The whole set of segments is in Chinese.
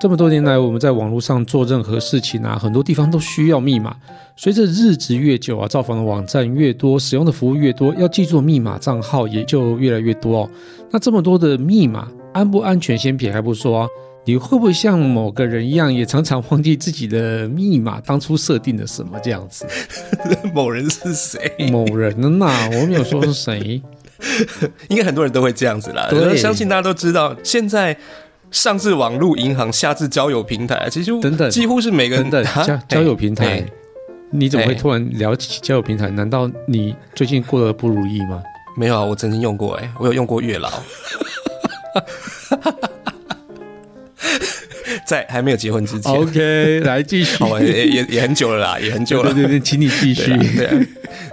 这么多年来，我们在网络上做任何事情啊，很多地方都需要密码。随着日子越久啊，造访的网站越多，使用的服务越多，要记住密码账号也就越来越多哦。那这么多的密码，安不安全先撇开不说啊，你会不会像某个人一样，也常常忘记自己的密码当初设定的什么这样子？某人是谁？某人呢？我没有说是谁，应该很多人都会这样子啦。我相信大家都知道，现在。上至网络银行，下至交友平台，其实等等，几乎是每个人的 交交友平台。你怎么会突然聊起交友平台？难道你最近过得不如意吗？没有啊，我曾经用过，哎，我有用过月老，在还没有结婚之前。OK，来继续，也也也很久了啦，也很久了。对对，请你继续。对。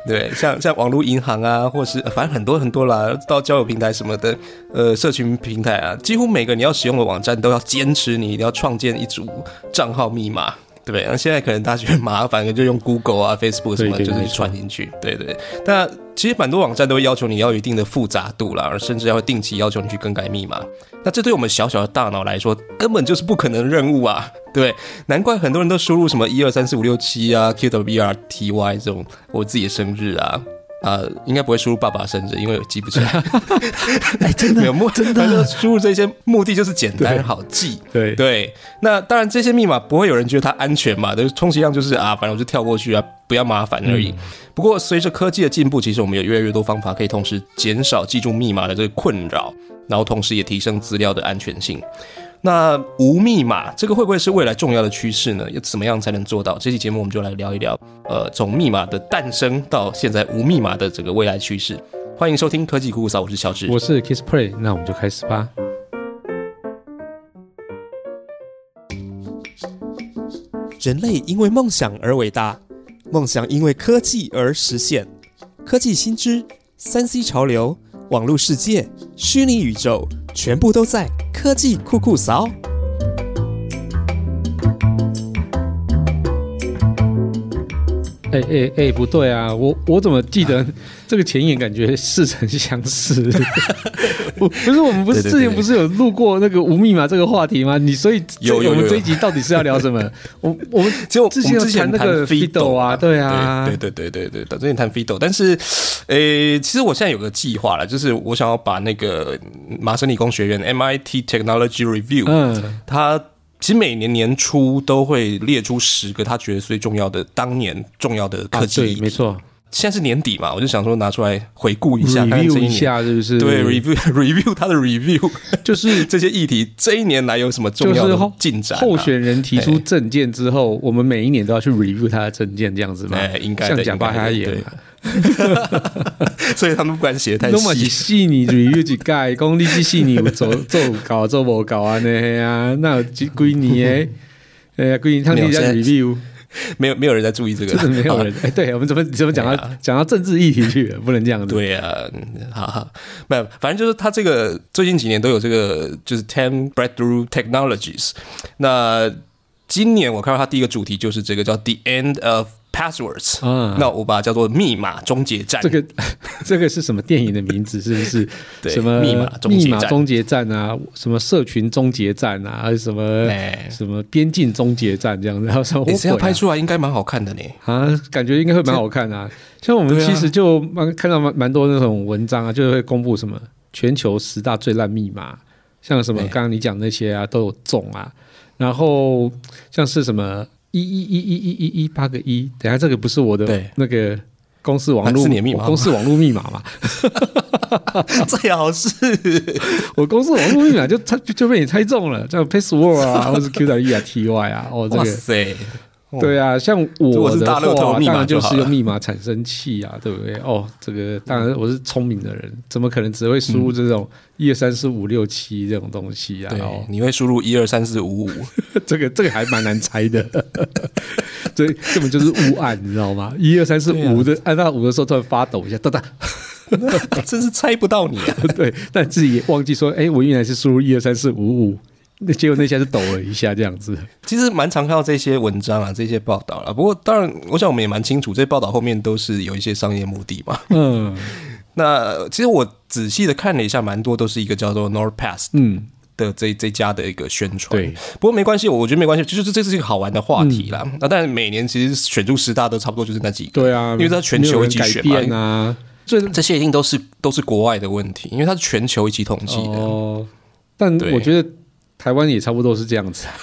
对，像像网络银行啊，或是反正很多很多啦，到交友平台什么的，呃，社群平台啊，几乎每个你要使用的网站都要坚持你一定要创建一组账号密码。对不对？那现在可能大家觉得麻烦，就用 Google 啊、Facebook 什么，就是传进去。对对。但其实蛮多网站都会要求你要有一定的复杂度啦，而甚至要定期要求你去更改密码。那这对我们小小的大脑来说，根本就是不可能任务啊！对，难怪很多人都输入什么一二三四五六七啊、Q W R T Y 这种我自己的生日啊。呃，应该不会输入爸爸生日，因为记不起来。哎，真的 没有目，真的输入这些目的就是简单好记。对对，那当然这些密码不会有人觉得它安全嘛，就充其量就是啊，反正我就跳过去啊，不要麻烦而已。不过随着科技的进步，其实我们有越来越多方法可以同时减少记住密码的这个困扰，然后同时也提升资料的安全性。那无密码这个会不会是未来重要的趋势呢？要怎么样才能做到？这期节目我们就来聊一聊，呃，从密码的诞生到现在无密码的这个未来趋势。欢迎收听科技酷酷扫，我是乔治，我是 Kiss Play，那我们就开始吧。人类因为梦想而伟大，梦想因为科技而实现。科技新知、三 C 潮流、网络世界、虚拟宇宙。全部都在科技酷酷扫。哎哎哎，不对啊！我我怎么记得这个前言感觉似曾相识？不不是我们不是之前不是有录过那个无密码这个话题吗？你所以有我们这一集到底是要聊什么？我我们就之前谈那个 Fido 啊，对啊，对对对对对对，之前谈 Fido，但是诶，其实我现在有个计划了，就是我想要把那个麻省理工学院 MIT Technology Review，嗯，它。其实每年年初都会列出十个他觉得最重要的当年重要的科技，对，没错。现在是年底嘛，我就想说拿出来回顾一下，review 一下是不是？对，review review 他的 review，就是这些议题这一年来有什么重要的进展？候选人提出证件之后，我们每一年都要去 review 他的证件，这样子吗？应该像讲八他演。所以他们不敢写太细。那么是细腻 review 几盖，讲你是细腻有做做搞做无搞啊？那啊，那有几几年诶？哎呀，几年他们在 review，没有没有人在注意这个，真的没有人。哎，对我们怎么怎么讲到讲到政治议题去了？不能这样子。对啊，好好，没有，反正就是他这个最近几年都有这个，就是 ten breakthrough technologies。那今年我看到他第一个主题就是这个叫 the end of。Passwords，嗯，那我把它叫做密码终结战。这个 这个是什么电影的名字？是不是？对，什么密码密码终结战啊？什么社群终结战啊？还是什么什么边境终结战这样子？然后说，这样拍出来应该蛮好看的呢。啊，感觉应该会蛮好看啊。像我们其实就蛮看到蛮蛮多那种文章啊，就会公布什么全球十大最烂密码，像什么刚刚你讲那些啊都有中啊。然后像是什么。一一一一一一一八个一，等下这个不是我的那个公司网络密码，公司网络密码嘛？最好是我公司网络密码就猜就被你猜中了，叫 password 啊，或是 Q W E 啊 T Y 啊，哦，这个。对啊，像我的话，当然就是用密码产生器啊，对不对？哦，这个当然我是聪明的人，怎么可能只会输入这种一二三四五六七这种东西啊？对，你会输入一二三四五五，这个这个还蛮难猜的，这根本就是误按，你知道吗？一二三四五的按到五的时候突然发抖一下，哒哒，真是猜不到你啊！对，但自己也忘记说，哎，我原来是输入一二三四五五。那结果那下就抖了一下，这样子。其实蛮常看到这些文章啊，这些报道啊。不过当然，我想我们也蛮清楚，这些报道后面都是有一些商业目的嘛。嗯。那其实我仔细的看了一下，蛮多都是一个叫做 NordPass，嗯，的这这家的一个宣传。对，不过没关系，我觉得没关系，就是这是一个好玩的话题啦。那但是每年其实选出十大都差不多就是那几个，对啊，因为它全球一起选嘛啊，这这些一定都是都是国外的问题，因为它是全球一起统计的。哦，但我觉得台湾也差不多是这样子。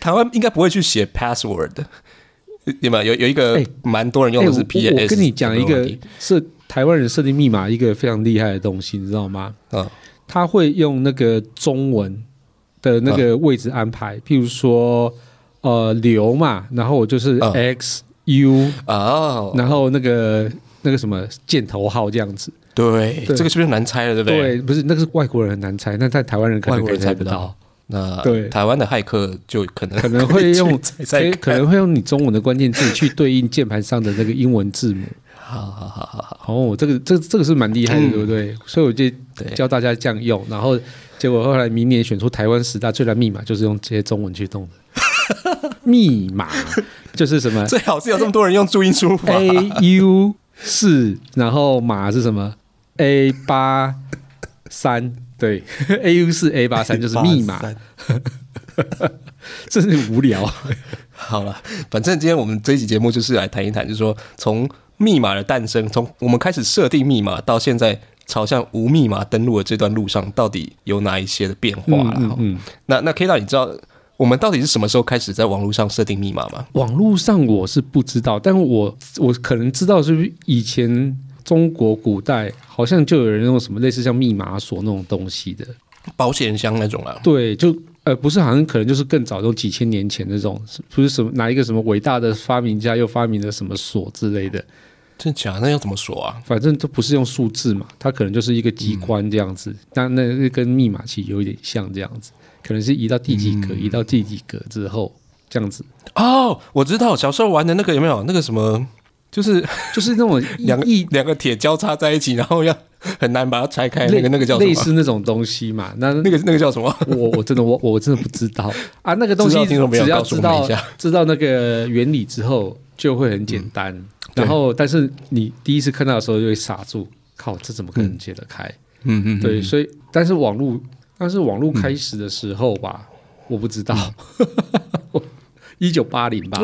台湾应该不会去写 password 的，对吗？有有一个蛮多人用的是 P S。我跟你讲一个是台湾人设定密码一个非常厉害的东西，你知道吗？嗯，他会用那个中文的那个位置安排，譬如说呃刘嘛，然后我就是 X U 哦，然后那个那个什么箭头号这样子。对，这个是不是难猜了？对不对？对，不是那个是外国人很难猜，那在台湾人可能猜不到。那对台湾的骇客就可能可能会用可能会用你中文的关键字去对应键盘上的那个英文字母。好好好好好哦，这个这这个是蛮厉害的，对不对？所以我就教大家这样用，然后结果后来明年选出台湾十大最难密码，就是用这些中文去动的。密码就是什么？最好是有这么多人用注音输入法。A U 四，然后码是什么？A 八三。对，A U 四 A 八三就是密码，真是无聊。好了，反正今天我们这一期节目就是来谈一谈，就是说从密码的诞生，从我们开始设定密码到现在朝向无密码登录的这段路上，到底有哪一些的变化了？嗯，那那 K 大，你知道我们到底是什么时候开始在网络上设定密码吗？网络上我是不知道，但我我可能知道，是不是以前。中国古代好像就有人用什么类似像密码锁那种东西的保险箱那种啊？对，就呃不是，好像可能就是更早，就几千年前那种，不是什么哪一个什么伟大的发明家又发明了什么锁之类的？真假？那要怎么锁啊？反正都不是用数字嘛，它可能就是一个机关这样子，但那跟密码其实有一点像这样子，可能是移到第几格，移到第几格之后这样子。哦，我知道，小时候玩的那个有没有那个什么？就是 就是那种两个两个铁交叉在一起，然后要很难把它拆开。那个那个叫类似那种东西嘛？那那个那个叫什么？我我真的我我真的不知道啊。那个东西只要知道知道那个原理之后，就会很简单。然后，但是你第一次看到的时候就会傻住，靠，这怎么可能解得开？嗯嗯，对。所以，但是网络，但是网络开始的时候吧，我不知道，一九八零吧。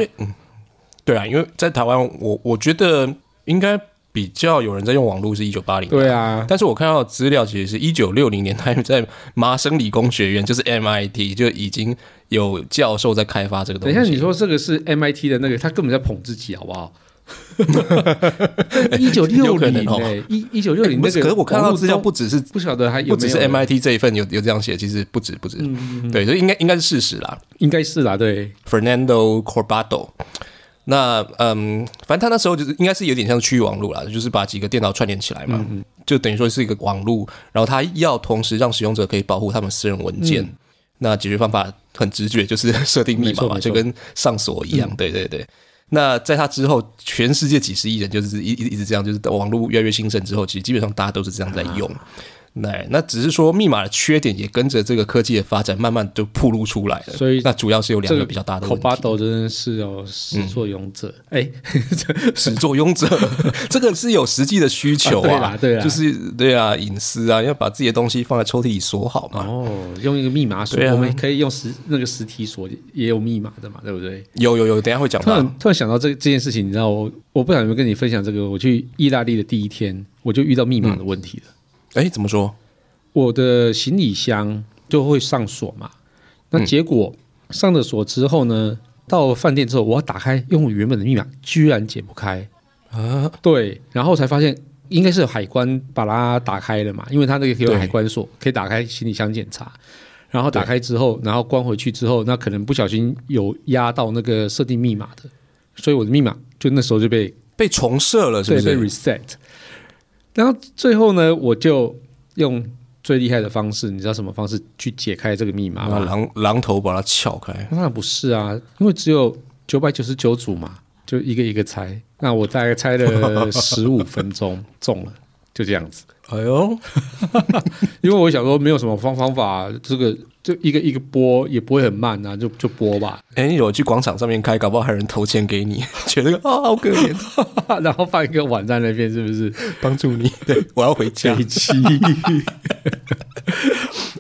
对啊，因为在台湾，我我觉得应该比较有人在用网络是一九八零。对啊，但是我看到资料其实是一九六零年，他在麻省理工学院，就是 MIT 就已经有教授在开发这个东西。等一下，你说这个是 MIT 的那个，他根本在捧自己，好不好？一九六零对，一一九六零那个，可是我看到资料不只是不晓得还有不只是 MIT 这一份有有这样写，其实不止不止，对，所以应该应该是事实啦，应该是啦，对，Fernando Corbado。那嗯，反正他那时候就是应该是有点像区域网络啦，就是把几个电脑串联起来嘛，就等于说是一个网络，然后他要同时让使用者可以保护他们私人文件。那解决方法很直觉，就是设定密码嘛，就跟上锁一样。对对对。那在他之后，全世界几十亿人就是一一直这样，就是网络越来越兴盛之后，其实基本上大家都是这样在用。那那只是说密码的缺点也跟着这个科技的发展慢慢就暴露出来了，所以那主要是有两个比较大的问题。口真的是有始作俑者，哎，始作俑者，这个是有实际的需求啊，对啊，就是对啊，隐私啊，要把自己的东西放在抽屉里锁好嘛。哦，用一个密码锁，我们可以用实那个实体锁也有密码的嘛，对不对？有有有，等下会讲。突然突然想到这这件事情，你知道我我不想有没有跟你分享这个？我去意大利的第一天，我就遇到密码的问题了。哎，怎么说？我的行李箱就会上锁嘛，那结果上了锁之后呢，到饭店之后我要打开用原本的密码，居然解不开啊！对，然后才发现应该是海关把它打开了嘛，因为它那个有海关锁可以打开行李箱检查，然后打开之后，然后关回去之后，那可能不小心有压到那个设定密码的，所以我的密码就那时候就被被重设了，是不是？被 reset。然后最后呢，我就用。最厉害的方式，你知道什么方式去解开这个密码吗？榔榔头把它撬开？当然不是啊，因为只有九百九十九组嘛，就一个一个猜。那我大概猜了十五分钟，中了，就这样子。哎呦，因为我想说没有什么方方法，这个就一个一个播也不会很慢啊，就就播吧，哎，你有去广场上面开，搞不好还有人投钱给你，觉得啊好可怜，然后放一个碗在那边，是不是？帮助你。对，我要回家。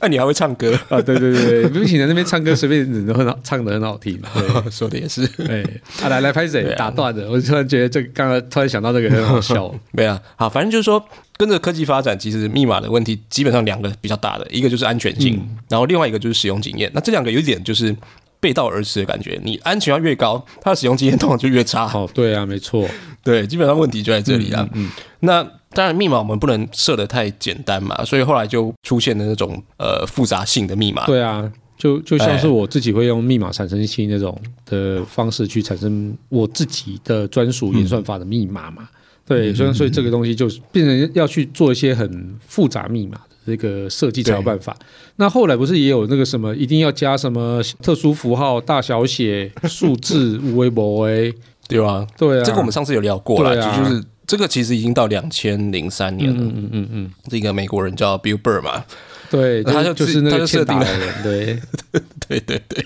北七哎，你还会唱歌？啊，对对对，不行，在那边唱歌随便很好，唱的很好听。对，说的也是。哎，啊，来来拍谁打断的？我突然觉得这刚刚突然想到这个很好笑。没啊，好，反正就是说，跟着科技发展，其实密码的问题基本上两个比较大的，一个就是安全性，然后另外一个就是使用经验。那这两个有一点就是背道而驰的感觉，你安全要越高，它的使用经验通常就越差。哦，对啊，没错，对，基本上问题就在这里啊。嗯，那当然密码我们不能设的太简单嘛，所以后来就出现了那种呃复杂性的密码。对啊，就就像是我自己会用密码产生器那种的方式去产生我自己的专属演算法的密码嘛。对，所以所以这个东西就是变成要去做一些很复杂密码的这个设计才有办法。那后来不是也有那个什么，一定要加什么特殊符号、大小写、数字、微博微，对吧？对啊，这个我们上次有聊过了，对啊就是这个其实已经到两千零三年了。嗯嗯嗯嗯，这个美国人叫 Bill Burr 嘛，对，他就就是那个设定的人，对。对对对，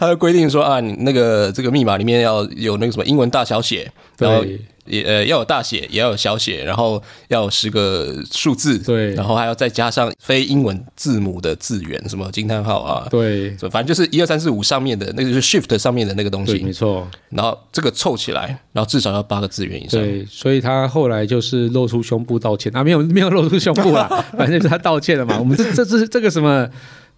他就规定说啊，你那个这个密码里面要有那个什么英文大小写，然后对也呃要有大写，也要有小写，然后要有十个数字，对。然后还要再加上非英文字母的字元，什么惊叹号啊，对。反正就是一二三四五上面的那个就是 Shift 上面的那个东西，没西，错，然后这个凑起来，然后至少要八个字元以上。对，所以他后来就是露出胸部道歉。啊，没有没有露出胸部啦，反正就是他道歉了嘛。我们这这这这个什么，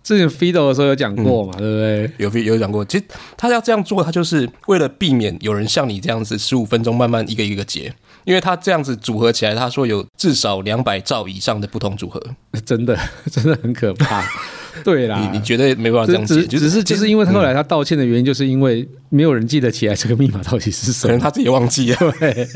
之前 Fido 的时候有讲过嘛，对不对？有有讲过，其实他要这样做，他就是为了避免有人像你这样子十五分钟慢慢一个一个解，因为他这样子组合起来，他说有至少两百兆以上的不同组合，真的 真的很可怕。对啦，你你绝对没办法这样解，只只只是就是因为他后来他道歉的原因，就是因为没有人记得起来这个密码到底是什么。可能他自己忘记了，对，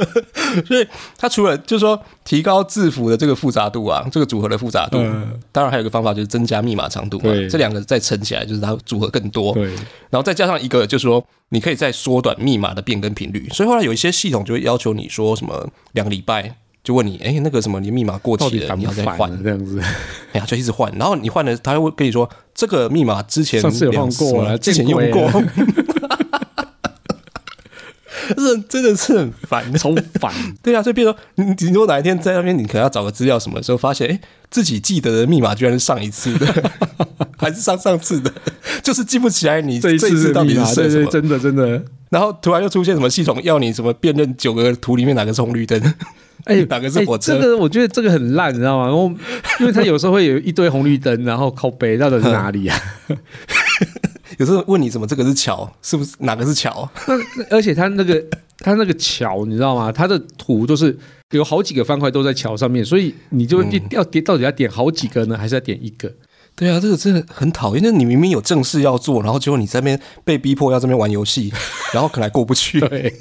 所以它除了就是说提高字符的这个复杂度啊，这个组合的复杂度，嗯当然还有一个方法就是增加密码长度嘛，这两个再乘起来就是它组合更多，对，然后再加上一个，就是说你可以再缩短密码的变更频率。所以后来有一些系统就会要求你说什么两个礼拜，就问你，哎，那个什么你密码过期了，你要再换？这样子？哎呀，就一直换。然后你换了，他会跟你说这个密码之前上次有换过了之前用过鬼。这真的是很烦，超烦。对啊，所以比如说你，你如果哪一天在那边，你可能要找个资料什么的时候，发现哎，自己记得的密码居然是上一次的，还是上上次的，就是记不起来你这一次到底是设什么。真的真的。然后突然又出现什么系统要你什么辨认九个图里面哪个是红绿灯，哎，哪个是火车哎这个我觉得这个很烂，你知道吗？然后因为它有时候会有一堆红绿灯，然后靠北到底是哪里啊？有时候问你怎么这个是桥，是不是哪个是桥？那那而且它那个它那个桥，你知道吗？它的图都是有好几个方块都在桥上面，所以你就要点到底要点好几个呢，还是要点一个？对啊，这个真的很讨厌。那你明明有正事要做，然后结果你在那边被逼迫要这边玩游戏，然后可能还过不去。对，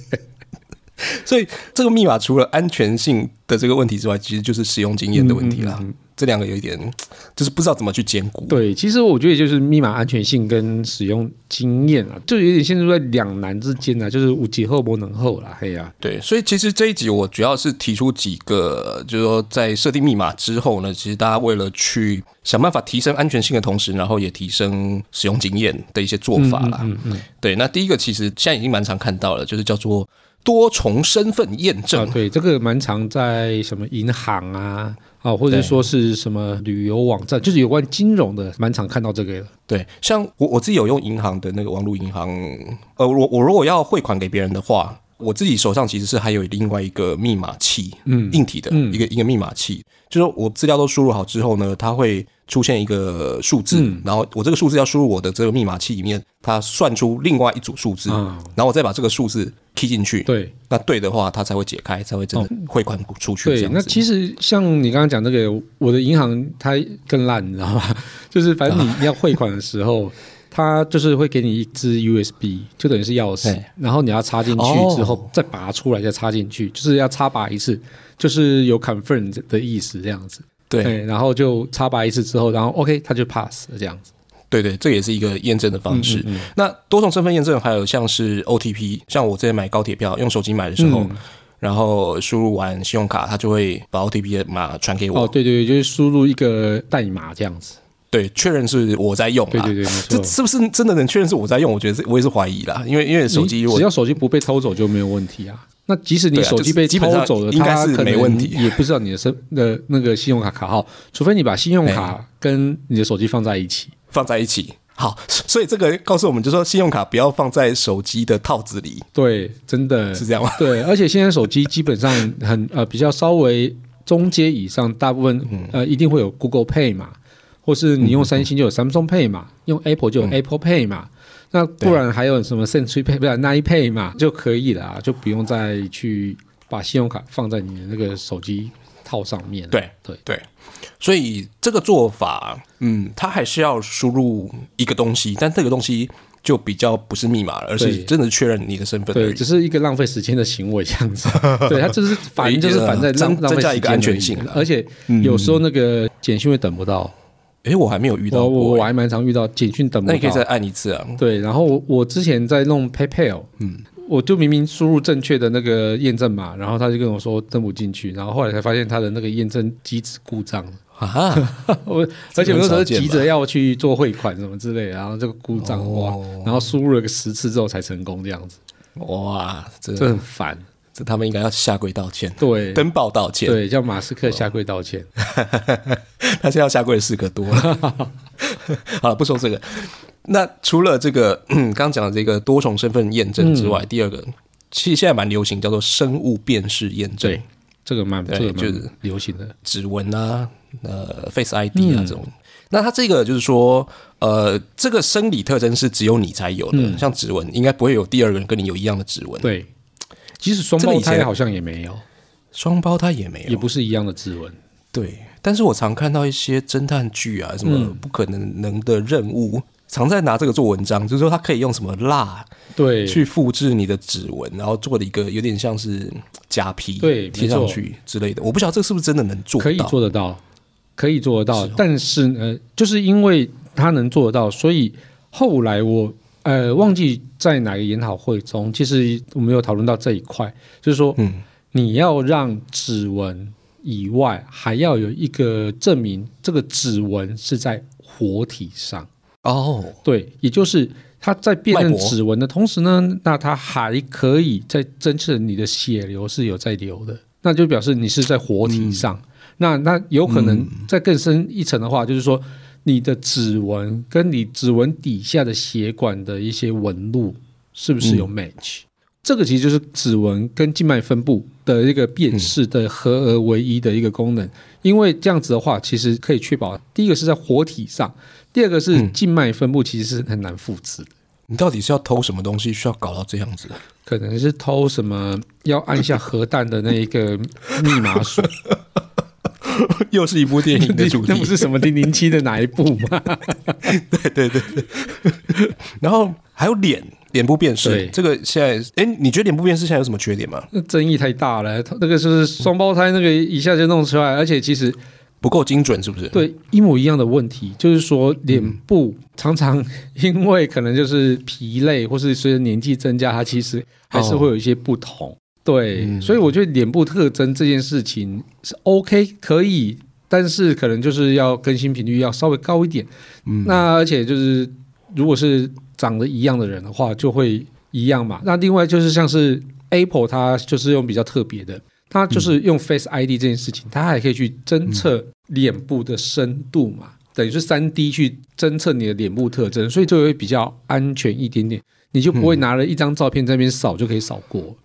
所以这个密码除了安全性的这个问题之外，其实就是使用经验的问题啦。嗯嗯嗯这两个有一点 就是不知道怎么去兼顾。对，其实我觉得就是密码安全性跟使用经验啊，就有点陷入在两难之间啊，就是无极后不能后啦，嘿呀、对，所以其实这一集我主要是提出几个，就是说在设定密码之后呢，其实大家为了去想办法提升安全性的同时，然后也提升使用经验的一些做法啦。嗯嗯对，那第一个其实现在已经蛮常看到了，就是叫做多重身份验证。啊，对，这个蛮常在什么银行啊，啊，或者对。说是什么旅游网站，就是有关金融的，蛮常看到这个的。对，像我我自己有用银行的那个网络银行，呃，我我如果要汇款给别人的话，我自己手上其实是还有另外一个密码器，嗯硬体的嗯。一个、一个密码器，就是我资料都输入好之后呢，它会出现一个数字，嗯然后我这个数字要输入我的这个密码器里面，它算出另外一组数字，啊然后我再把这个数字 key 进去，对那对的话，它才会解开，才会真的汇款出去。这对，那其实像你刚刚讲这个，我的银行它更烂，你知道吗？就是反正你你要汇款的时候。它就是会给你一支 USB，就等于是钥匙，然后你要插进去哦之后再拔出来，再插进去，就是要插拔一次，就是有 confirm 的意思这样子。对对，然后就插拔一次之后，然后 OK，它就 pass 了这样子。对对，这也是一个验证的方式。嗯嗯那多重身份验证还有像是 OTP，像我之前买高铁票用手机买的时候，嗯然后输入完信用卡，它就会把 OTP 的码传给我。哦，对对对，就是输入一个代码这样子。对，确认是我在用。对对对，没错。这是不是真的能确认是我在用？我觉得我也是怀疑啦，因为因为手机只要手机不被偷走就没有问题啊。那即使你手机被偷走了，应该是没问题，也不知道你的身的那个信用卡卡号，除非你把信用卡跟你的手机放在一起，放在一起。好，所以这个告诉我们，就说信用卡不要放在手机的套子里。对，真的是这样吗？对，而且现在手机基本上很呃比较稍微中阶以上，大部分呃一定会有 Google Pay 嘛。或是你用三星就有 Samsung Pay 嘛，用 Apple 就有 Apple Pay 嘛，那不然还有什么 Century Pay 不是 Nine Pay 嘛就可以了啊，就不用再去把信用卡放在你的那个手机套上面。对对对，所以这个做法，嗯，它还是要输入一个东西，但这个东西就比较不是密码，而是真的确认你的身份。对，只是一个浪费时间的行为这样子。对，它就是反正就是反在浪浪费一个安全性而且有时候那个简讯会等不到。哎，我还没有遇到过，我还蛮常遇到简讯等不到。那你可以再按一次啊。对，然后我我之前在弄 PayPal，嗯，我就明明输入正确的那个验证码，然后他就跟我说登不进去，然后后来才发现他的那个验证机制故障啊。我而且有时候急着要去做汇款什么之类，然后这个故障哇，然后输入了个十次之后才成功这样子。哇，这很烦。他们应该要下跪道歉，对，登报道歉，对，叫马斯克下跪道歉。他现在要下跪的事可多了。好了，不说这个。那除了这个刚刚讲的这个多重身份验证之外，第二个其实现在蛮流行，叫做生物辨识验证。对，这个蛮这个就是流行的指纹啊，呃，Face ID 啊这种。那它这个就是说，呃，这个生理特征是只有你才有的，像指纹，应该不会有第二个人跟你有一样的指纹。对。即使双胞胎好像也没有，双胞胎也没有，也不是一样的指纹。对，但是我常看到一些侦探剧啊，什么不可能能的任务，常在拿这个做文章，就是说他可以用什么蜡对去复制你的指纹，然后做了一个有点像是假皮对贴上去之类的。我不晓得这是不是真的能做，可以做得到，可以做得到。但是呃，就是因为他能做得到，所以后来我。呃，忘记在哪个研讨会中，其实我们有讨论到这一块，就是说，嗯，你要让指纹以外，还要有一个证明，这个指纹是在活体上。哦，对，也就是它在辨认指纹的同时呢，那它还可以在侦测你的血流是有在流的，那就表示你是在活体上。那那有可能再更深一层的话，就是说。你的指纹跟你指纹底下的血管的一些纹路是不是有 match？这个其实就是指纹跟静脉分布的一个辨识的合而为一的一个功能。因为这样子的话，其实可以确保第一个是在活体上，第二个是静脉分布其实是很难复制的。你到底是要偷什么东西，需要搞到这样子？可能是偷什么要按下核弹的那一个密码锁。又是一部电影的主题，那不是什么零零七的哪一部吗？对对对对。然后还有脸脸部辨识，这个现在，哎，你觉得脸部辨识现在有什么缺点吗？那争议太大了，那个是双胞胎，那个一下就弄出来，而且其实不够精准，是不是？对，一模一样的问题，就是说脸部常常因为可能就是疲累，或是随着年纪增加，它其实还是会有一些不同。对，所以我觉得脸部特征这件事情是 OK 可以，但是可能就是要更新频率要稍微高一点。嗯，那而且就是如果是长得一样的人的话，就会一样嘛。那另外就是像是 Apple，它就是用比较特别的，它就是用 Face ID 这件事情，它还可以去侦测脸部的深度嘛，等于是三 D 去侦测你的脸部特征，所以就会比较安全一点点。你就不会拿了一张照片在那边扫就可以扫过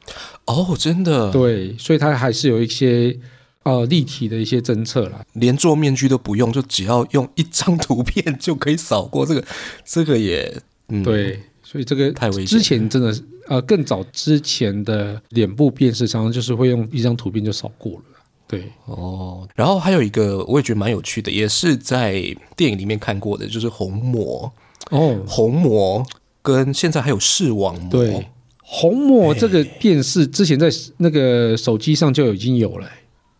哦，真的对，所以它还是有一些呃立体的一些侦测啦，连做面具都不用，就只要用一张图片就可以扫过这个，这个也嗯对，所以这个太危险。之前真的是呃更早之前的脸部辨识，常常就是会用一张图片就扫过了，对哦。然后还有一个我也觉得蛮有趣的，也是在电影里面看过的，就是虹膜哦，虹膜。跟现在还有视网膜，对，虹膜这个电视之前在那个手机上就已经有了，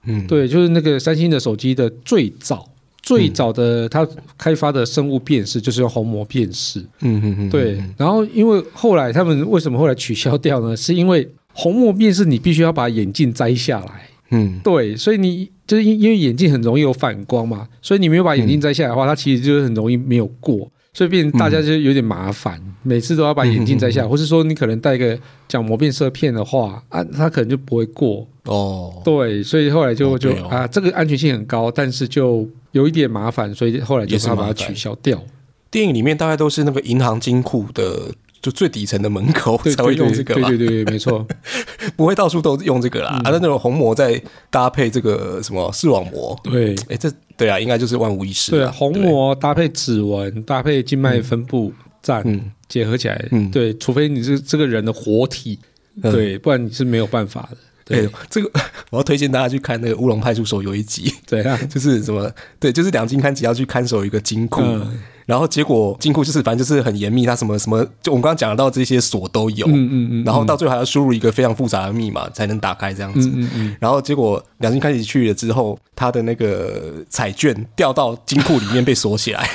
嗯，对，就是那个三星的手机的最早最早的它开发的生物辨识就是用虹膜辨识，嗯嗯嗯，对，然后因为后来他们为什么后来取消掉呢？是因为虹膜辨识你必须要把眼镜摘下来。嗯，对，所以你就是因因为眼镜很容易有反光嘛，所以你没有把眼镜摘下来的话，它其实就是很容易没有过，所以变成大家就有点麻烦，每次都要把眼镜摘下来，或是说你可能戴个角膜变色片的话啊，它可能就不会过。哦，对，所以后来就就哦对哦。啊，这个安全性很高，但是就有一点麻烦，所以后来就也是把它把它取消掉。电影里面大概都是那个银行金库的就最底层的门口才会用这个嘛，对对对，没错。不会到处都用这个啦。嗯啊，那那种虹膜再搭配这个什么视网膜，对哎，这对啊，应该就是万无一失对，啦。虹膜搭配指纹，搭配静脉分布站、嗯，结合起来，嗯对，除非你是这个人的活体，嗯对，不然你是没有办法的。对对，这个 我要推荐大家去看那个《乌龙派出所》有一集，对啊，就是什么对，就是两金看吉要去看守一个金库，嗯然后结果金库就是反正就是很严密，它什么什么，就我们刚刚讲到这些锁都有，嗯嗯嗯，然后到最后还要输入一个非常复杂的密码才能打开这样子。嗯嗯嗯，然后结果两金开始去了之后，他的那个彩券掉到金库里面被锁起来，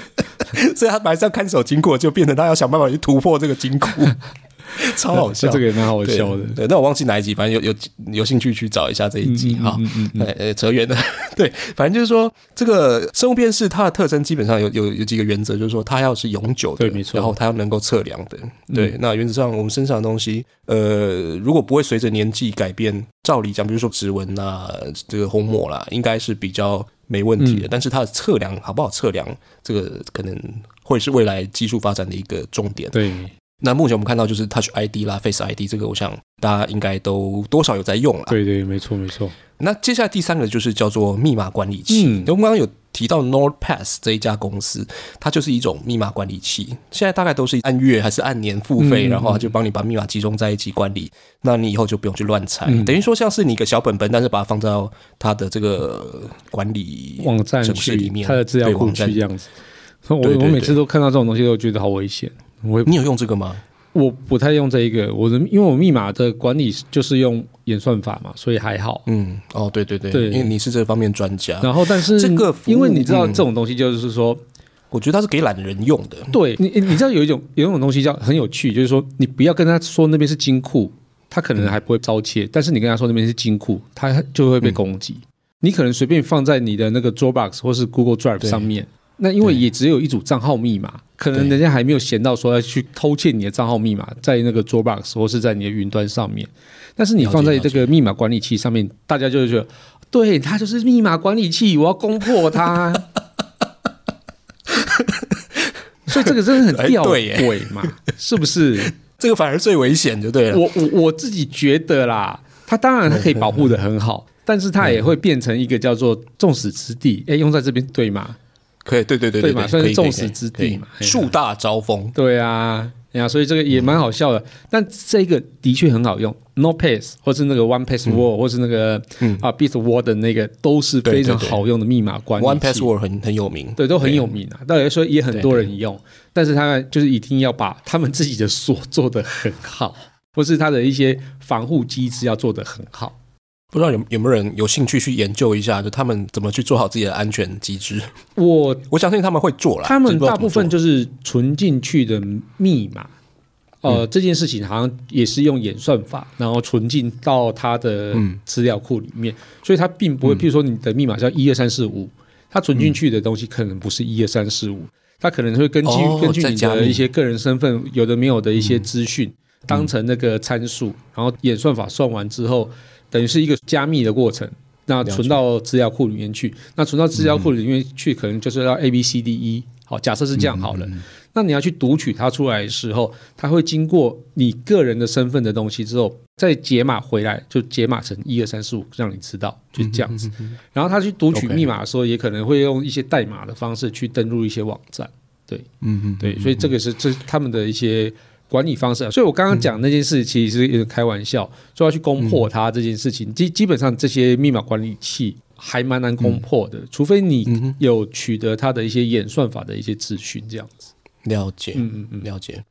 所以他本来是要看守金库，就变成他要想办法去突破这个金库，超好笑。这个也蛮好笑的。对，那我忘记哪一集，反正有有有兴趣去找一下这一集哈。嗯嗯嗯呃呃，扯远了。对，反正就是说，这个生物辨识它的特征基本上有有有几个原则，就是说它要是永久的，对没错然后它要能够测量的。对，那原则上我们身上的东西，呃，如果不会随着年纪改变，照理讲，比如说指纹啦、这个虹膜啦，应该是比较没问题的。但是它的测量好不好测量，这个可能会是未来技术发展的一个重点。对，那目前我们看到就是 Touch ID 啦、Face ID，这个我想大家应该都多少有在用啦。对对，没错没错。那接下来第三个就是叫做密码管理器。嗯我们刚刚有提到 NordPass 这一家公司，它就是一种密码管理器。现在大概都是按月还是按年付费，嗯然后它就帮你把密码集中在一起管理。那你以后就不用去乱猜，嗯等于说像是你一个小本本，但是把它放到它的这个管理网站去城市里面它的资料库这样子。我我每次都看到这种东西，都觉得好危险。我你有用这个吗？我不太用这一个，我的因为我密码的管理就是用演算法嘛，所以还好。嗯，哦，对对对，对因为你是这方面专家，然后，但是这个因为你知道嗯这种东西就是说，我觉得它是给懒人用的。对你你知道有一种有一种东西叫很有趣，就是说你不要跟他说那边是金库，他可能还不会遭窃，但是你跟他说那边是金库，他就会被攻击。你可能随便放在你的那个 Dropbox 或是 Google Drive 上面，那因为也只有一组账号密码，可能人家还没有闲到说要去偷窃你的账号密码，在那个 Dropbox 或是在你的云端上面。但是你放在这个密码管理器上面，大家就会觉得，对，它就是密码管理器，我要攻破它。所以这个真的很哎吊对耶诡嘛，是不是？这个反而最危险，就对了。我我我自己觉得啦，它当然它可以保护的很好，但是它也会变成一个叫做众矢之的。哎，用在这边对吗？可以，对对对对嘛算是众矢之的嘛树大招风。对啊，哎呀，所以这个也蛮好笑的。但这个的确很好用，No Pass 或是那个 One Password、或是那个嗯啊 Bitword 的那个都是非常好用的密码管理器 One Password 很很有名，对，都很有名啊。道理来说，也很多人用，但是他们就是一定要把他们自己的锁做得很好，或是他的一些防护机制要做得很好。不知道有有没有人有兴趣去研究一下，就他们怎么去做好自己的安全机制？我我相信他们会做啦。他们大部分就是存进去的密码，嗯。呃，这件事情好像也是用演算法，然后存进到它的嗯。资料库里面，所以它并不会，譬如说你的密码叫一二三四五，它存进去的东西可能不是一二三四五，它可能会根据、哦根据你的一些个人身份有的没有的一些资讯，当成那个参数，然后演算法算完之后，等于是一个加密的过程。那存到资料库里面去，那存到资料库里面去，可能就是要 A B C D E。好，假设是这样好了。那你要去读取它出来的时候，它会经过你个人的身份的东西之后，再解码回来，就解码成一二三四五，让你知道，就这样子。然后他去读取密码的时候，也可能会用一些代码的方式去登录一些网站。对嗯嗯，对，所以这个是这他们的一些管理方式啊。所以我刚刚讲那件事，其实是有点开玩笑，说要去攻破它这件事情，基基本上这些密码管理器还蛮难攻破的，除非你有取得它的一些演算法的一些资讯，这样子。了解，嗯嗯嗯，了解。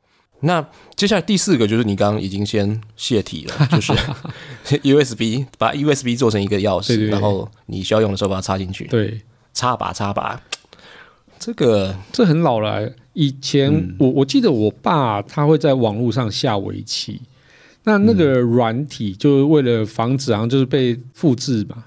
那接下来第四个就是你刚刚已经先泄题了，就是 USB，把 USB 做成一个钥匙，然后你需要用的时候把它插进去，对，插拔插拔。这个这很老了。以前、嗯我我记得我爸他会在网络上下围棋，那那个软体就是为了防止，好像就是被复制嘛，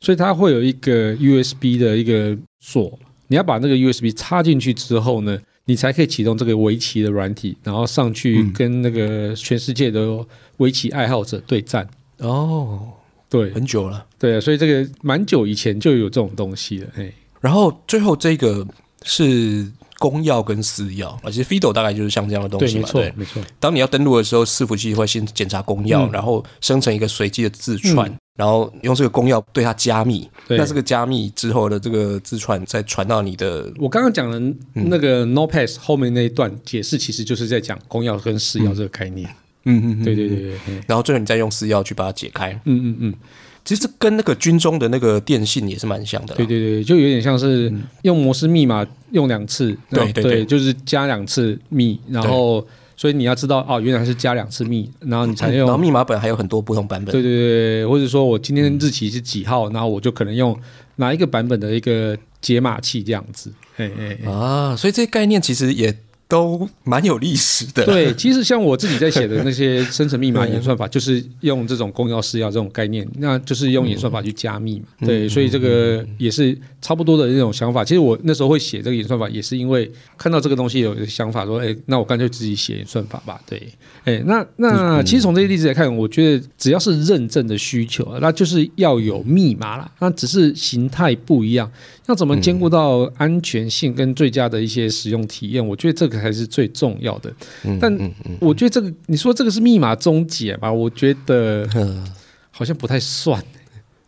所以它会有一个 USB 的一个锁，你要把那个 USB 插进去之后呢，你才可以启动这个围棋的软体，然后上去跟那个全世界的围棋爱好者对战。哦，对很久了。对啊，所以这个蛮久以前就有这种东西了。哎，然后最后这个是公钥跟私钥，而且 Fido 大概就是像这样的东，西嘛。对，，没错。当你要登录的时候，伺服器会先检查公钥，嗯然后生成一个随机的字串，然后用这个公钥对它加密。那这个加密之后的这个字串再传到你的我刚刚讲的那个 No Pass 后面那一段解释，其实就是在讲公钥跟私钥这个概念。嗯嗯对对对对，嗯然后最后你再用私钥去把它解开。嗯嗯嗯，其实跟那个军中的那个电信也是蛮像的啦。对对对，就有点像是用摩斯密码用两次，对对对就是加两次密，然后所以你要知道哦，原来是加两次密，然后你才然后用。密码本还有很多不同版本。对对对，或者说我今天日期是几号，然后我就可能用哪一个版本的一个解码器这样子。哎哎哎，啊，所以这些概念其实也都蛮有历史的。对，其实像我自己在写的那些 生成密码演算法，就是用这种公钥私钥这种概念，那就是用演算法去加密嘛。对，所以这个也是差不多的那种想法。其实我那时候会写这个演算法，也是因为看到这个东西有一个想法，说，哎，那我干脆自己写演算法吧。对，哎，那那其实从这些例子来看，我觉得只要是认证的需求，那就是要有密码啦。那只是形态不一样，要怎么兼顾到安全性跟最佳的一些使用体验？我觉得这个才是最重要的。嗯，但我觉得这个，你说这个是密码终结吧？我觉得嗯，好像不太算，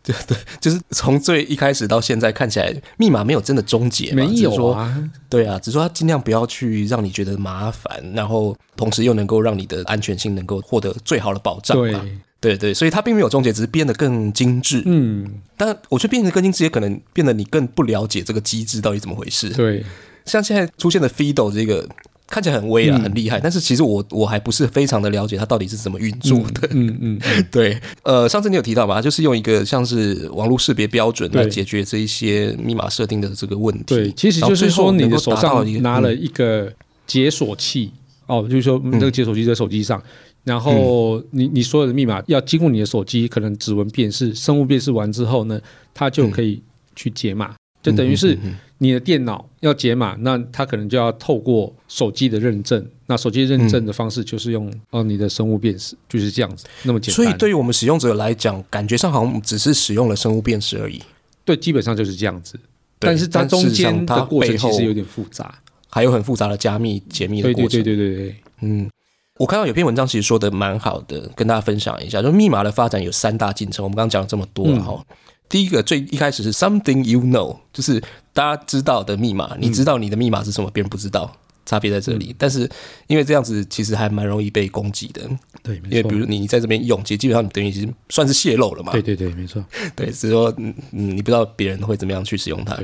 对对就是从最一开始到现在看起来，密码没有真的终结，没有啊。对啊，只是说它尽量不要去让你觉得麻烦，然后同时又能够让你的安全性能够获得最好的保障对嘛。，对对，所以它并没有终结，只是变得更精致。嗯，但我觉得变得更精致，也可能变得你更不了解这个机制到底怎么回事。对，像现在出现的 Fido 这个看起来很威啊，嗯很厉害，但是其实我我还不是非常的了解它到底是怎么运作的。嗯嗯嗯，对，呃，上次你有提到嘛，就是用一个像是网络识别标准来解决这一些密码设定的这个问题。对，其实就是说你的手上拿了一个解锁器，哦，就是说这个解锁器在手机上。然后你你所有的密码要经过你的手机，可能指纹辨识、生物辨识完之后呢，它就可以去解码，就等于是你的电脑要解码，那它可能就要透过手机的认证。那手机认证的方式就是用哦你的生物辨识，就是这样子，那么简单。所以对于我们使用者来讲，感觉上好像只是使用了生物辨识而已。对，基本上就是这样子。但是它中间的过程背后其实有点复杂。还有很复杂的加密解密的对过程。对对对对对，嗯，我看到有篇文章其实说的蛮好的，跟大家分享一下。就密码的发展有三大进程，我们刚刚讲了这么多哈。第一个最一开始是 something you know，就是大家知道的密码，你知道你的密码是什么，别人不知道，差别在这嗯里。但是因为这样子，其实还蛮容易被攻击的，对，因为比如你你在这边用，其实基本上你等于已经算是泄露了嘛。对对对，没错。对，只是说你不知道别人会怎么样去使用它。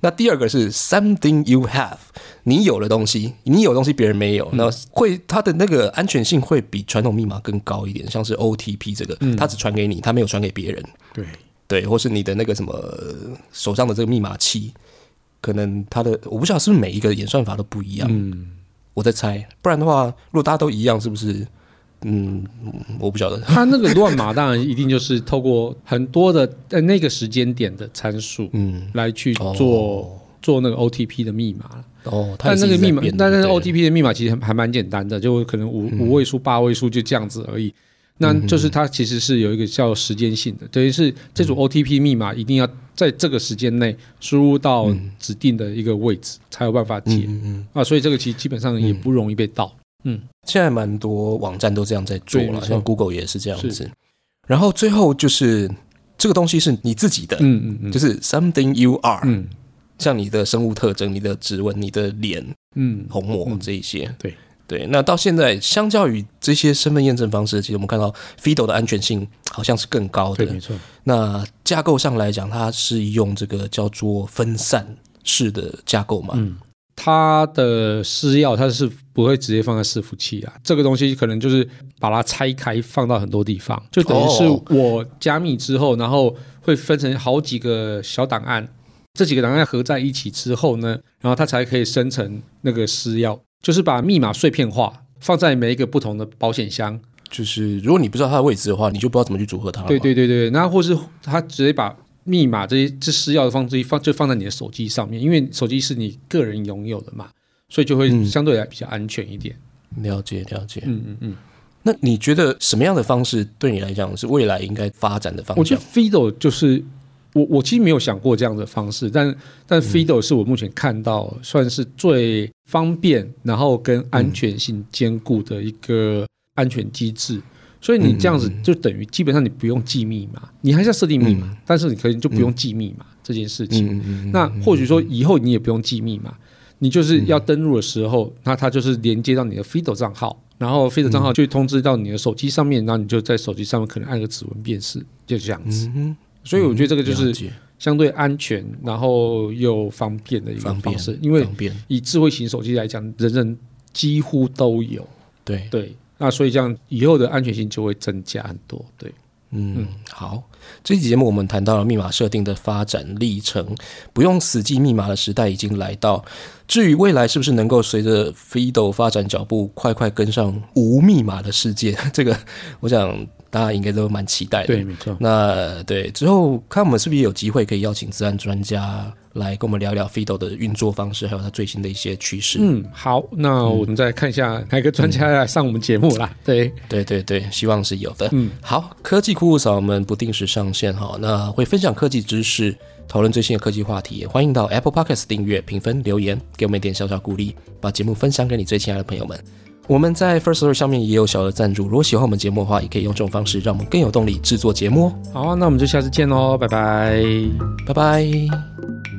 那第二个是 something you have，你有的东西，你有的东西别人没有，那会它的那个安全性会比传统密码更高一点，像是 OTP 这个，它只传给你，它没有传给别人。对，对，或是你的那个什么呃手上的这个密码器，可能它的我不晓得是不是每一个演算法都不一样，嗯，我在猜。不然的话，如果大家都一样，是不是？嗯，我不晓得。它那个乱码当然一定就是透过很多的在那个时间点的参数嗯，来去做、做那个 OTP 的密码。哦，但那个密码但那个 OTP 的密码其实还蛮简单的，就可能五五位数、八位数就这样子而已。那就是它其实是有一个叫时间性的，等于是这组 OTP 密码一定要在这个时间内输入到指定的一个位置，才有办法解嗯嗯。啊。所以这个其实基本上也不容易被盗。嗯现在蛮多网站都这样在做了，像 Google 也是这样子。然后最后就是这个东西是你自己的，嗯嗯嗯，就是 something you are，、嗯像你的生物特征、你的指纹、你的脸、嗯虹膜嗯这一些。对对，那到现在，相较于这些身份验证方式，其实我们看到 Fido 的安全性好像是更高对，的没。错。那架构上来讲，它是用这个叫做分散式的架构嘛？嗯，它的私钥它是不会直接放在伺服器啊，这个东西可能就是把它拆开放到很多地方，就等于是哦我加密之后，然后会分成好几个小档案，这几个档案合在一起之后呢，然后它才可以生成那个私钥，就是把密码碎片化放在每一个不同的保险箱。就是如果你不知道它的位置的话，你就不知道怎么去组合它了。对对对对，那或是他直接把密码这些这私钥的方式放就放在你的手机上面，因为手机是你个人拥有的嘛，所以就会嗯相对来比较安全一点。了解了解。嗯嗯嗯，那你觉得什么样的方式对你来讲是未来应该发展的方向我觉得？Fido 就是我我其实没有想过这样的方式，但但 Fido 是我目前看到算是最方便，然后跟安全性兼顾的一个安全机制。所以你这样子就等于基本上你不用记密码，你还是要设定密码，嗯但是你可以就不用记密码这件事情。那或许说以后你也不用记密码，你就是要登录的时候，那它就是连接到你的 Fido 账号，然后 Fido 账号就通知到你的手机上面，然后你就在手机上面可能按个指纹辨识，就这样子。嗯所以我觉得这个就是解相对安全，然后又方便的一个方便方式。因为，以智慧型手机来讲，人人几乎都有，对，对，那所以这样以后的安全性就会增加很多。对，嗯，好。这期节目我们谈到了密码设定的发展历程，不用死记密码的时代已经来到。至于未来是不是能够随着 Fido 发展脚步，快快跟上无密码的世界，这个我想大家应该都蛮期待的。对，没错。那对之后看我们是不是也有机会可以邀请自然专家来跟我们聊聊 Fido 的运作方式，还有它最新的一些趋势。嗯，好，那我们再看一下哪个专家来上我们节目啦。对，对对对，希望是有的。嗯，好，科技酷酷嫂我们不定时上线哈，那会分享科技知识，讨论最新的科技话题，也欢迎到 Apple Podcast 订阅、评分、留言，给我们一点小小鼓励，把节目分享给你最亲爱的朋友们。我们在 First Story 上面也有小额赞助，如果喜欢我们节目的话，也可以用这种方式让我们更有动力制作节目哦。好，那我们就下次见喽，拜拜。拜拜。